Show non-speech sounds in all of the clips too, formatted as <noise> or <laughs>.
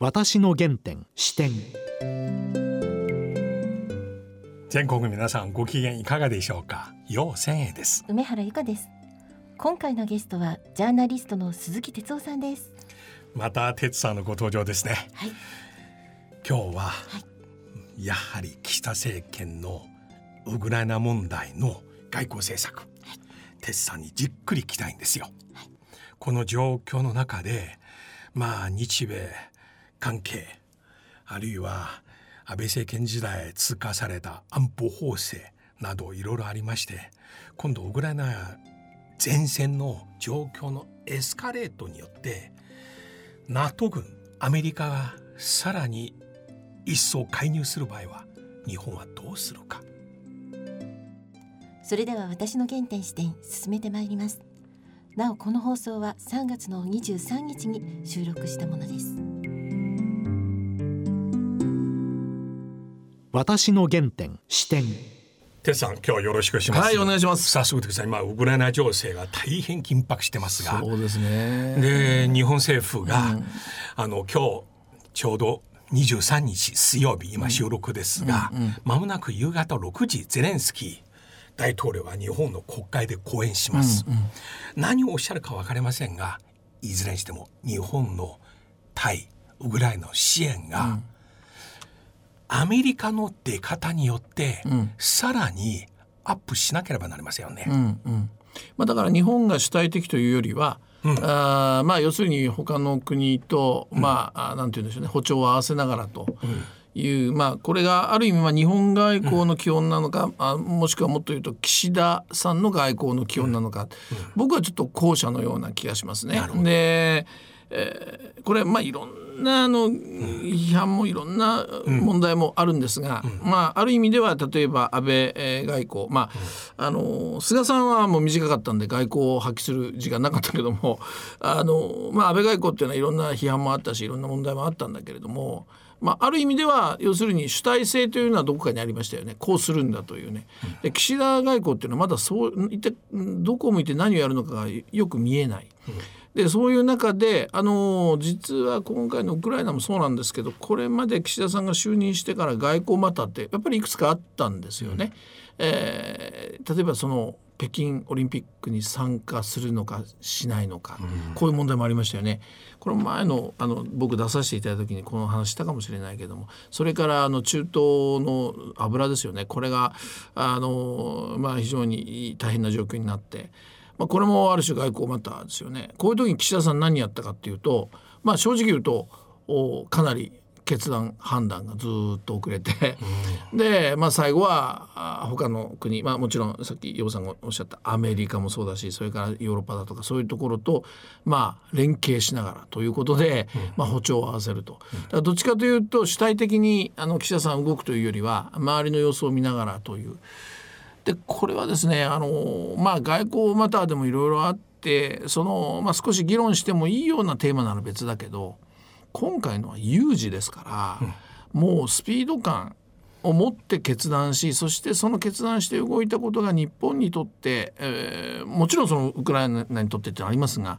私の原点視点。全国皆さんご機嫌いかがでしょうか？陽千恵です。梅原由香です。今回のゲストはジャーナリストの鈴木哲夫さんです。また哲さんのご登場ですね、はい、今日は、はい、やはり岸田政権のウクライナ問題の外交政策、はい、哲さんにじっくり聞きたいんですよ、はい、この状況の中でまあ日米関係あるいは安倍政権時代通過された安保法制などいろいろありまして今度ウクライナ前線の状況のエスカレートによって NATO 軍アメリカがさらに一層介入する場合は日本はどうするか。それでは私の原点視点進めてまいります。なおこの放送は3月の23日に収録したものです。私の原点視点。テさん今日はよろしくします。はいお願いします。早速です今ウクライナ情勢が大変緊迫してますが。そうですね。で日本政府が、うん、あの今日ちょうど23日水曜日今収録ですが、うんうん、間もなく夕方6時ゼレンスキー大統領は日本の国会で講演します、うんうん、何をおっしゃるか分かりませんがいずれにしても日本の対ウクライナの支援が、うんアメリカの出方によって、うん、さらにアップしなければなりませんよね。うんうん。まあ、だから日本が主体的というよりは、うん、あまあ要するに他の国と、まあ、うん、なんて言うんでしょうね歩調を合わせながらと。いう、まあ、これがある意味、まあ、日本外交の基本なのか、うん、あもしくはもっと言うと岸田さんの外交の基本なのか、僕はちょっと後者のような気がしますね。でえー、これまあいろんなあの批判もいろんな問題もあるんですが、うん、まあある意味では例えば安倍、えー、外交まあ、あの菅さんはもう短かったんで外交を発揮する時間なかったけども <laughs> あの、まあ、安倍外交っていうのはいろんな批判もあったしいろんな問題もあったんだけれども。まあ、ある意味では要するに主体性というのはどこかにありましたよね。こうするんだというね。で岸田外交っていうのはまだそう一体どこを向いて何をやるのかがよく見えない。でそういう中であの実は今回のウクライナもそうなんですけどこれまで岸田さんが就任してから外交またってやっぱりいくつかあったんですよね。うん、えー、例えばその北京オリンピックに参加するのかしないのか、うん、こういう問題もありましたよね。これ前のあの僕出させていただいた時にこの話したかもしれないけどもそれからあの中東の油ですよねこれがあの、まあ、非常に大変な状況になって。まあ、これもある種外交マターですよね。こういう時に岸田さん何やったかっていうと、まあ、正直言うとかなり決断判断がずっと遅れて、うん、で、まあ、最後は他の国、まあ、もちろんさっき洋さんがおっしゃったアメリカもそうだしそれからヨーロッパだとかそういうところと、まあ、連携しながらということで、うん、まあ、歩調を合わせると。どっちかというと主体的にあの岸田さん動くというよりは周りの様子を見ながらという。でこれはですねあの、まあ、外交マターでもいろいろあってその、まあ、少し議論してもいいようなテーマなら別だけど今回のは有事ですから、うん、もうスピード感を持って決断しそしてその決断して動いたことが日本にとって、えー、もちろんそのウクライナにとってってのありますが、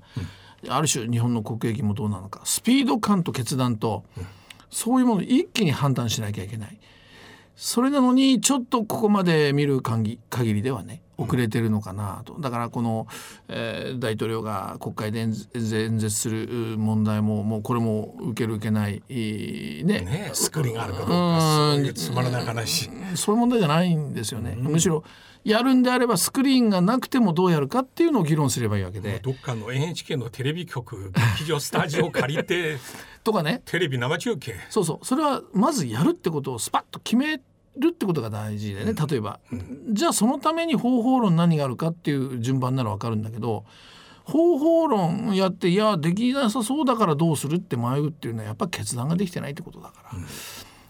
うん、ある種日本の国益もどうなのかスピード感と決断と、うん、そういうものを一気に判断しなきゃいけない。それなのにちょっとここまで見る限りではね遅れてるのかなと。だからこの、えー、大統領が国会で演説する問題ももうこれも受ける受けないね。ねスクリーンがあるかどうかつまらない話そういう問題じゃないんですよね、うん、むしろやるんであればスクリーンがなくてもどうやるかっていうのを議論すればいいわけで。どっかの NHK のテレビ局劇場スタジオを借りて <laughs> とかね。テレビ生中継。そうそう。それはまずやるってことをスパッと決めるってことが大事でね例えば、うん、じゃあそのために方法論何があるかっていう順番なら分かるんだけど方法論やっていやできなさそうだからどうするって迷うっていうのはやっぱ決断ができてないってことだから。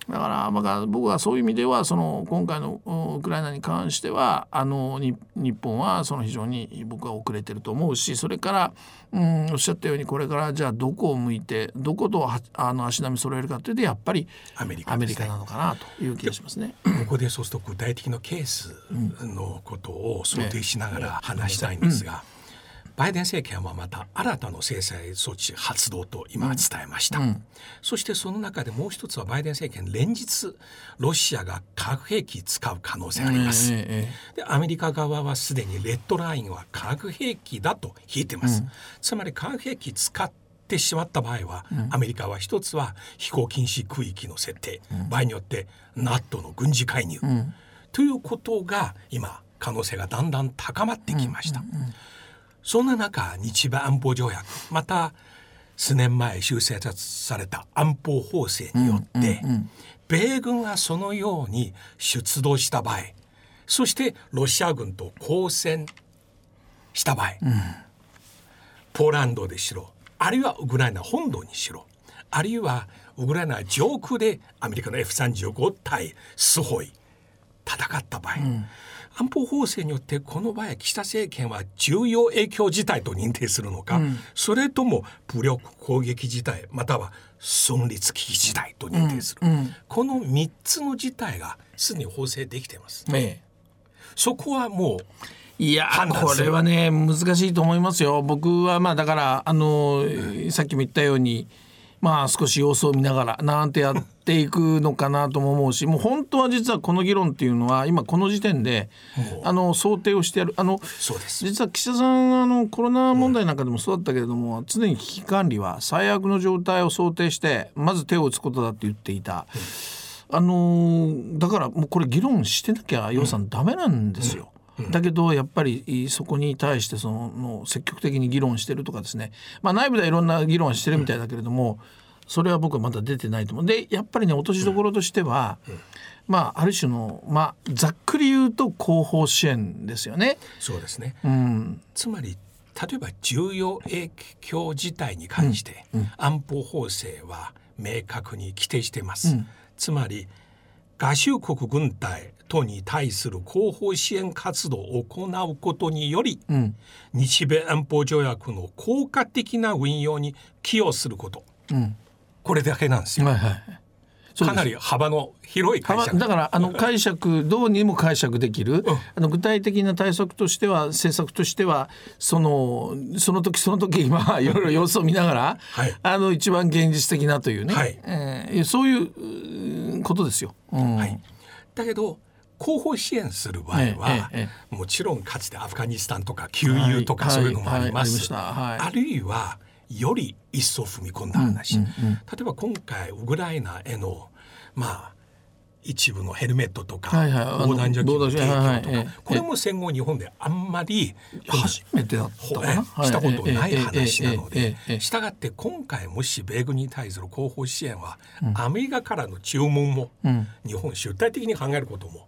うんだから、まあ、僕はそういう意味ではその今回のウクライナに関してはあの日本はその非常に僕は遅れてると思うしそれから、うん、おっしゃったようにこれからじゃあどこを向いてどことあの足並み揃えるかというとやっぱりアメリカ、ね,、なのかなという気がしますね。ここでそうすると具体的なケースのことを想定しながら話したいんですが。バイデン政権はまた新たな制裁措置発動と今伝えました、うん。そしてその中でもう一つはバイデン政権連日ロシアが核兵器使う可能性があります、でアメリカ側はすでにレッドラインは化学兵器だと引いてます、つまり化学兵器使ってしまった場合は、アメリカは一つは飛行禁止区域の設定、場合によって NATO の軍事介入、ということが今可能性がだんだん高まってきました、そんな中日米安保条約また数年前修正された安保法制によって、米軍がそのように出動した場合そしてロシア軍と交戦した場合、ポーランドでしろあるいはウクライナ本土にしろあるいはウクライナ上空でアメリカの F35 対スホイ戦った場合、安保法制によってこの場合岸田政権は重要影響事態と認定するのか、それとも武力攻撃事態または存立危機事態と認定する、この3つの事態がすでに法制できています。ええ。そこはもういやこれはね難しいと思いますよ。僕はまあだからあのさっきも言ったようにまあ少し様子を見ながらなんてやっていくのかなとも思うしもう本当は実はこの議論っていうのは今この時点であの想定をしてやるあの実は岸田さんあのコロナ問題なんかでもそうだったけれども、常に危機管理は最悪の状態を想定してまず手を打つことだって言っていた。あのーだからもうこれ議論してなきゃ予算ダメなんですよ。だけどやっぱりそこに対してそのの積極的に議論してるとかですね、まあ、内部ではいろんな議論はしてるみたいだけれどもそれは僕はまだ出てないと。思う。でやっぱりね落としどころとしては、まあある種の、まあ、ざっくり言うと後方支援ですよね。そうですね、うん。つまり例えば重要影響事態に関して安保法制は明確に規定しています、つまり合衆国軍隊等に対する後方支援活動を行うことにより、ん。日米安保条約の効果的な運用に寄与すること、ん。これだけなんですよ、はいはいかなり幅の広い会社幅だからあの解釈どうにも解釈できる、あの具体的な対策としては政策としてはそのその時その時 <laughs> まあいろいろ様子を見ながら、はい。あの一番現実的なというね、はい。えーそういうことですよ。うん。はい、だけど後方支援する場合は、えええもちろんかつてアフガニスタンとか旧友とかはい。そういうのもあります、あるいはより一層踏み込んだ話、例えば今回ウクライナへのまあ一部のヘルメットとか防弾ジャケットの提供とかこれも戦後日本であんまり初めてだったしたことない話なのでしたがって今回もし米軍に対する後方支援はアメリカからの注文も日本主体的に考えることも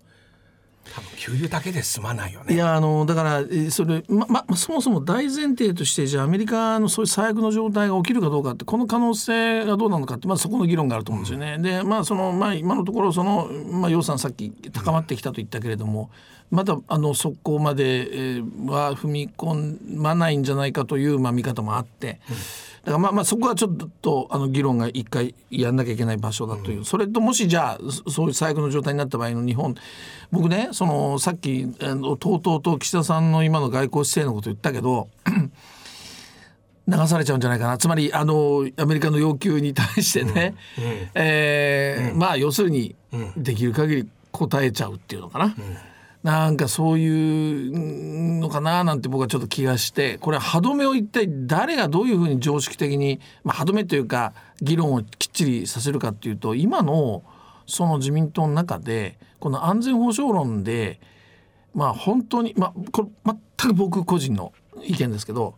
多分給油だけで済まないよね。いやあのだからえーそれままそもそも大前提としてじゃあアメリカのそういう最悪の状態が起きるかどうかってこの可能性がどうなのかってまずそこの議論があると思うんですよね。でまあそのまあ今のところそのまあ予算さっき高まってきたと言ったけれども、まだあのそこまで、えーは踏み込まないんじゃないかというまあ見方もあって。だからまあまあそこはちょっとあの議論が一回やんなきゃいけない場所だという、それともしじゃあそそういう最悪の状態になった場合の日本僕ねそのさっきあのとうとうと岸田さんの今の外交姿勢のこと言ったけど流されちゃうんじゃないかな。つまりあのアメリカの要求に対してね、えーまあ要するにできる限り応えちゃうっていうのかな。なんかそういうのかななんて僕はちょっと気がしてこれ歯止めを一体誰がどういうふうに常識的に、まあ、歯止めというか議論をきっちりさせるかっていうと今のその自民党の中でこの安全保障論でまあ本当にまあこれ全く僕個人の意見ですけど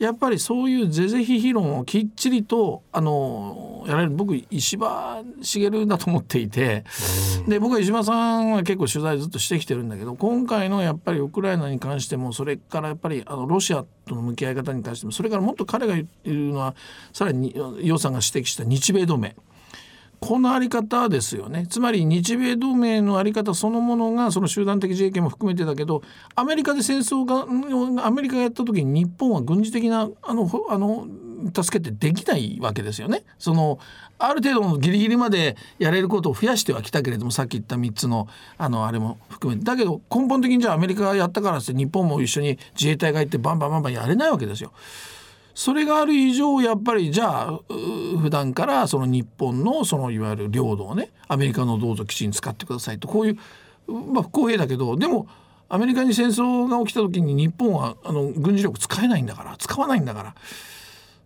やっぱりそういう是々非々論をきっちりとあのやられる。僕石破茂だと思っていて、で僕は石破さんは結構取材ずっとしてきてるんだけど今回のやっぱりウクライナに関してもそれからやっぱりあのロシアとの向き合い方に関してもそれからもっと彼が言っているのはさらに楊さんが指摘した日米同盟。このあり方ですよねつまり日米同盟のあり方そのものがその集団的自衛権も含めてだけどアメリカで戦争がアメリカがやった時に日本は軍事的なあのあの助けてできないわけですよね。そのある程度のギリギリまでやれることを増やしてはきたけれどもさっき言った3つのあのあれも含めてだけど根本的にじゃあアメリカがやったからって日本も一緒に自衛隊が行ってバンバンバンバンやれないわけですよ。それがある以上やっぱりじゃあ普段からその日本のそのいわゆる領土をねアメリカのどうぞ基地に使ってくださいとこういうまあ不公平だけどでもアメリカに戦争が起きた時に日本はあの軍事力使えないんだから使わないんだから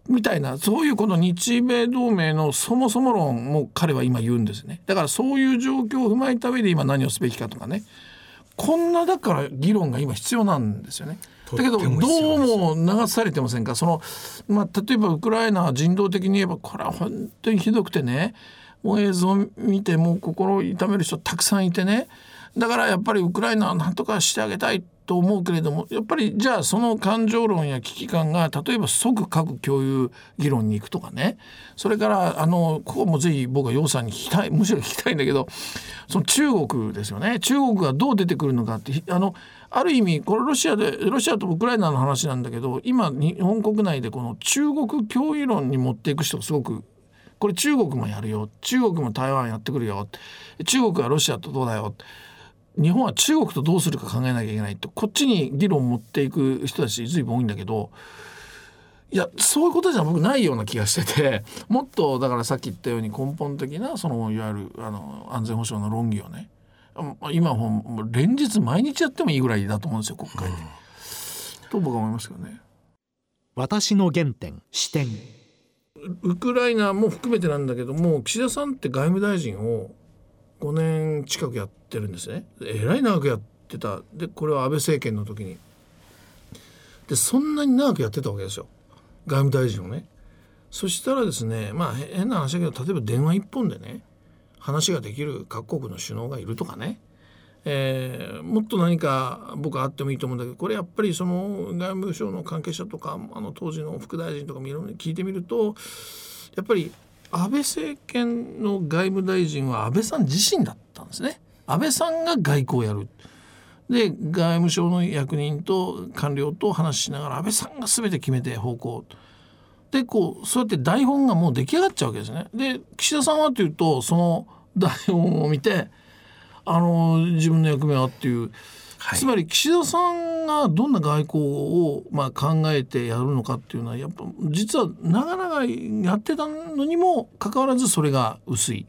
みたいなそういうこの日米同盟のそもそも論も彼は今言うんですねだからそういう状況を踏まえた上で今何をすべきかとかねこんなだから議論が今必要なんですよね。だけどどうも流されてませんか？その、まあ、例えばウクライナは人道的に言えばこれは本当にひどくてねもう映像を見てもう心を痛める人たくさんいてね。だからやっぱりウクライナは何とかしてあげたいと思うけれどもやっぱりじゃあその感情論や危機感が例えば即核共有議論に行くとかね。それからあのここもぜひ僕は楊さんに聞きたいむしろ聞きたいんだけどその中国ですよね。中国がどう出てくるのかってあのある意味これロシアでロシアとウクライナの話なんだけど今日本国内でこの中国脅威論に持っていく人がすごくこれ中国もやるよ。中国も台湾やってくるよ。中国はロシアとどうだよ。日本は中国とどうするか考えなきゃいけないってこっちに議論を持っていく人たち随分多いんだけどいやそういうことじゃ僕ないような気がしてて <laughs> もっとだからさっき言ったように根本的なそのいわゆるあの安全保障の論議をね今もう連日毎日やってもいいぐらいだと思うんですよ国会で。と僕は思いますけどね。私の原点視点ウクライナも含めてなんだけども岸田さんって外務大臣を5年近くやってるんですね。えらい長くやってた。でこれは安倍政権の時に。でそんなに長くやってたわけですよ。外務大臣をね。そしたらですねまあ変な話だけど例えば電話一本でね話ができる各国の首脳がいるとかね。えー、もっと何か僕はあってもいいと思うんだけどこれやっぱりその外務省の関係者とかあの当時の副大臣とかもいろいろ聞いてみるとやっぱり安倍政権の外務大臣は安倍さん自身だったんですね。安倍さんが外交をやる。で外務省の役人と官僚と話しながら安倍さんが全て決めて方向。でこうそうやって台本がもう出来上がっちゃうわけですね。で岸田さんはというとその台本を見てあの自分の役目はっていう。はい、つまり岸田さんがどんな外交をまあ考えてやるのかっていうのはやっぱ実は長々やってたのにもかかわらずそれが薄い。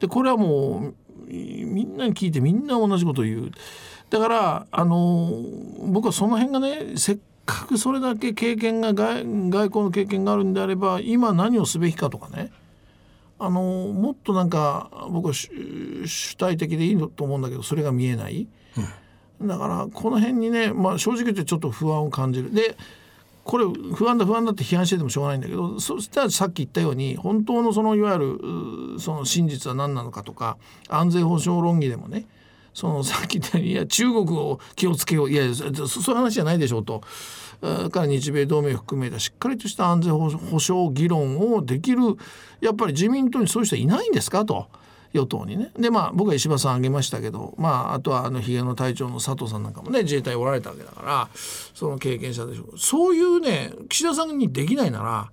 でこれはもうみんなに聞いてみんな同じことを言う。だからあの僕はその辺がねせっかくそれだけ経験が外外交の経験があるんであれば今何をすべきかとかねあのもっとなんか僕は主体的でいいと思うんだけどそれが見えない。うんだからこの辺にね、まあ、正直言ってちょっと不安を感じる。でこれ不安だ不安だって批判しててもしょうがないんだけどそしたらさっき言ったように本当のそのいわゆるその真実は何なのかとか安全保障論議でもねそのさっき言ったようにいや中国を気をつけよういやそういう話じゃないでしょうと。から日米同盟含めたしっかりとした安全保障議論をできるやっぱり自民党にそういう人はいないんですかと。与党にね。でまあ僕は石破さん挙げましたけどまああとはあのひげの隊長の佐藤さんなんかもね自衛隊おられたわけだからその経験者でしょう。そういうね岸田さんにできないなら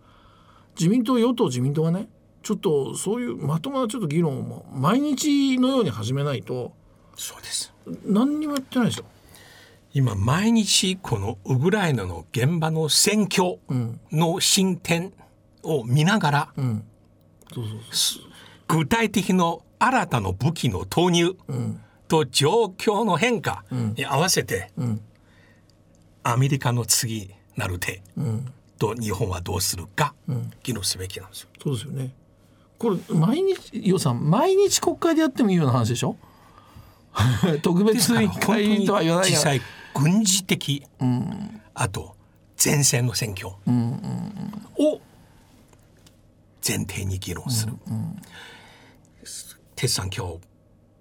自民党与党自民党がねちょっとそういうまともなちょっと議論を毎日のように始めないとそうです。何にもやってないですよ。今毎日このウクライナの現場の戦況の進展を見ながら、うん、そうそうそう。具体的な新たな武器の投入と状況の変化に合わせて、アメリカの次なる手と日本はどうするか議論すべきなんですよ。そうですよね。これ毎日予算毎日国会でやってもいいような話でしょ？<laughs> 特別委員会とは言わない実際軍事的、うん、あと前線の選挙を前提に議論する。うんうん鉄さん今日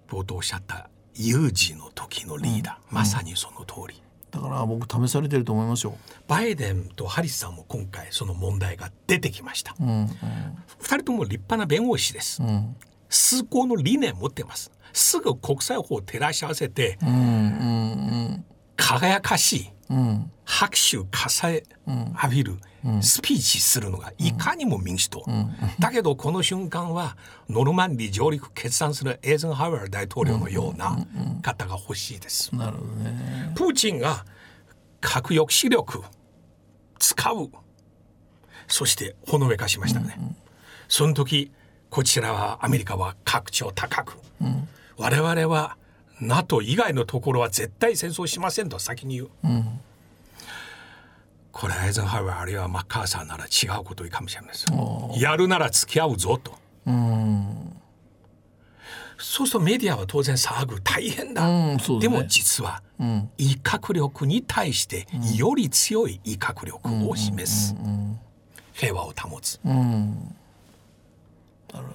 冒頭おっしゃった有事の時のリーダー、うん、まさにその通り、だから僕試されてると思いますよ。バイデンとハリスさんも今回その問題が出てきました、うんうん、2人とも立派な弁護士です、うん、崇高の理念持ってます。すぐ国際法を照らし合わせて、うんうんうん、輝かしいうん。拍手喝采浴びるスピーチするのがいかにも民主党、だけどこの瞬間はノルマンディ上陸決断するエーゼンハワー大統領のような方が欲しいです。なるほどね。プーチンが核抑止力使う。そしてほのめかしましたね、その時こちらはアメリカは格調高く、我々は NATO 以外のところは絶対戦争しませんと先に言う、これアイゼンハワーあるいはマッカーサーなら違うこと言うかもしれないですやるなら付き合うぞと、そうするとメディアは当然騒ぐ。大変だ、うんね。でも実は威嚇力に対してより強い威嚇力を示す。平和を保つ。うん。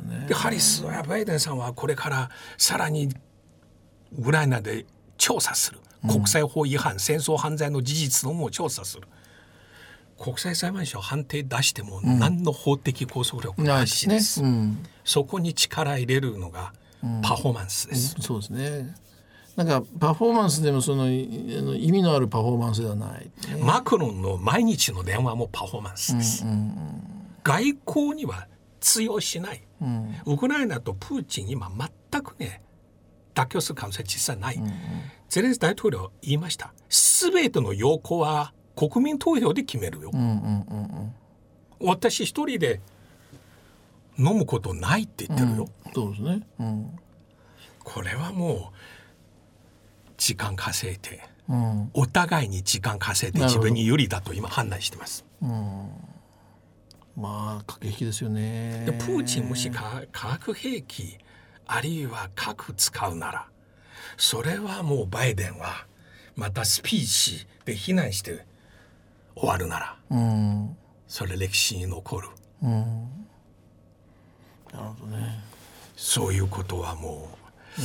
ね。でハリスやバイデンさんはこれからさらにウクライナで調査する。国際法違反、戦争犯罪の事実のも調査する国際裁判所判定出しても何の法的拘束力なしね。です、うん。そこに力入れるのがパフォーマンスです、そうですね。なんかパフォーマンスでもその意味のあるパフォーマンスではない、ね、マクロンの毎日の電話もパフォーマンスです、外交には通用しない、ウクライナとプーチン今全くね妥協する可能性実際ない、ゼレンス大統領言いました。全ての要項は国民投票で決めるよ、私一人で飲むことないって言ってるよ、そうですね。うん。これはもう時間稼いでうん。お互いに時間稼いで自分に有利だと今判断してます。まあ駆け引きですよね。でプーチンもし化化学兵器あるいは核使うならそれはもうバイデンはまたスピーチで非難して終わるなら。うん。それ歴史に残る。なるほどね。そういうことはもう、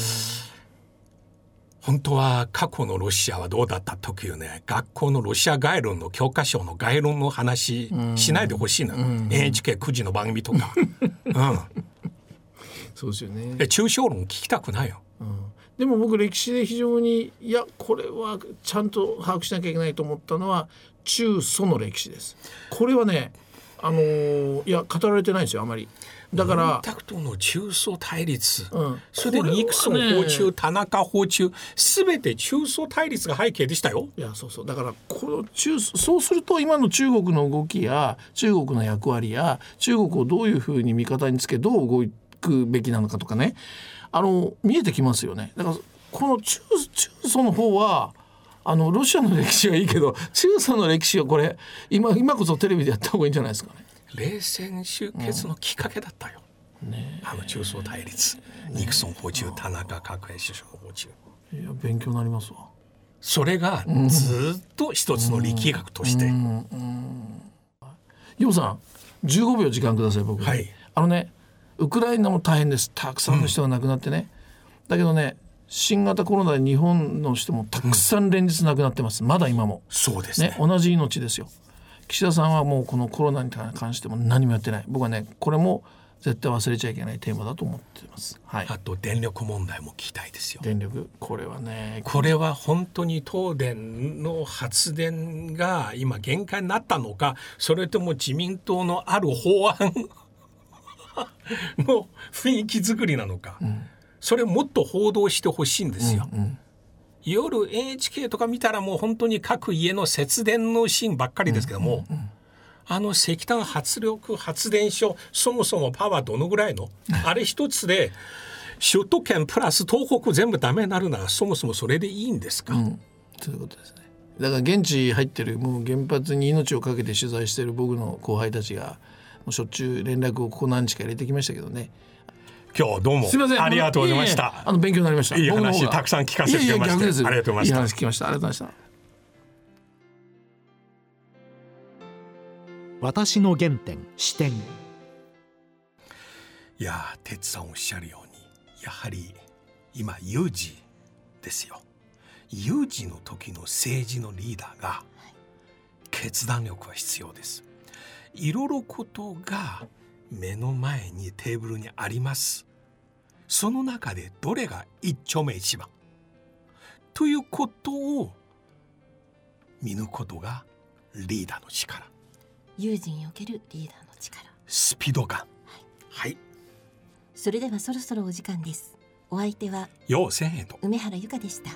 本当は過去のロシアはどうだったというね。学校のロシア概論の教科書の概論の話しないでほしいな、NHK9 時の番組とか、<laughs> うん、そうですよね。で抽象論聞きたくないよ。でも僕歴史で非常にいやこれはちゃんと把握しなきゃいけないと思ったのは中ソの歴史です。これはねあのーいや語られてないんですよあまり。だからタクトの中ソ対立、うん。それでニクソン訪中、田中訪中全て中ソ対立が背景でしたよ。いやそうそう。だからこの中そうすると今の中国の動きや中国の役割や中国をどういうふうに味方につけどう動くべきなのかとかね。あの見えてきますよね。だからこの中中ソの方はあのロシアの歴史はいいけど中ソの歴史はこれ今今こそテレビでやった方がいいんじゃないですかね。冷戦終結のきっかけだったよ。あの中ソ対立。ニクソン訪中田中角栄首相訪中。いや勉強になりますわ。それがずっと一つの力学として、ヨウさん15秒時間ください僕。にはい。あのねウクライナも大変です。たくさんの人が亡くなってね、だけどね新型コロナで日本の人もたくさん連日亡くなってます。まだ今も。そうですね。ね同じ命ですよ。岸田さんはもうこのコロナに関しても何もやってない。僕はねこれも絶対忘れちゃいけないテーマだと思ってます。はい。あと電力問題も聞きたいですよ。電力。これはねこれは本当に東電の発電が今限界になったのかそれとも自民党のある法案の雰囲気作りなのか、それもっと報道してほしいんですよ。夜 NHK とか見たらもう本当に各家の節電のシーンばっかりですけども、あの石炭発力発電所そもそもパワーどのぐらいのあれ一つで首都圏プラス東北全部ダメになるならそもそもそれでいいんですか、そういうことですね。だから現地入ってるもう原発に命を懸けて取材してる僕の後輩たちがもうしょっちゅう連絡をここ何日か入れてきましたけどね今日どうもすみません。ありがとうございましええたあの勉強になりました。いい話たくさん聞かせてくれましてありがとうございました。いい話聞きました。ありがとうございました。私の原点視点いやー哲さんおっしゃるようにやはり今有事ですよ。有事の時の政治のリーダーが決断力は必要です。いろいろことが目の前にテーブルにあります。その中でどれが一丁目一番。ということを見抜くことがリーダーの力。友人におけるリーダーの力。スピード感。はい。それではそろそろお時間です。お相手はようせんへと。梅原由香でした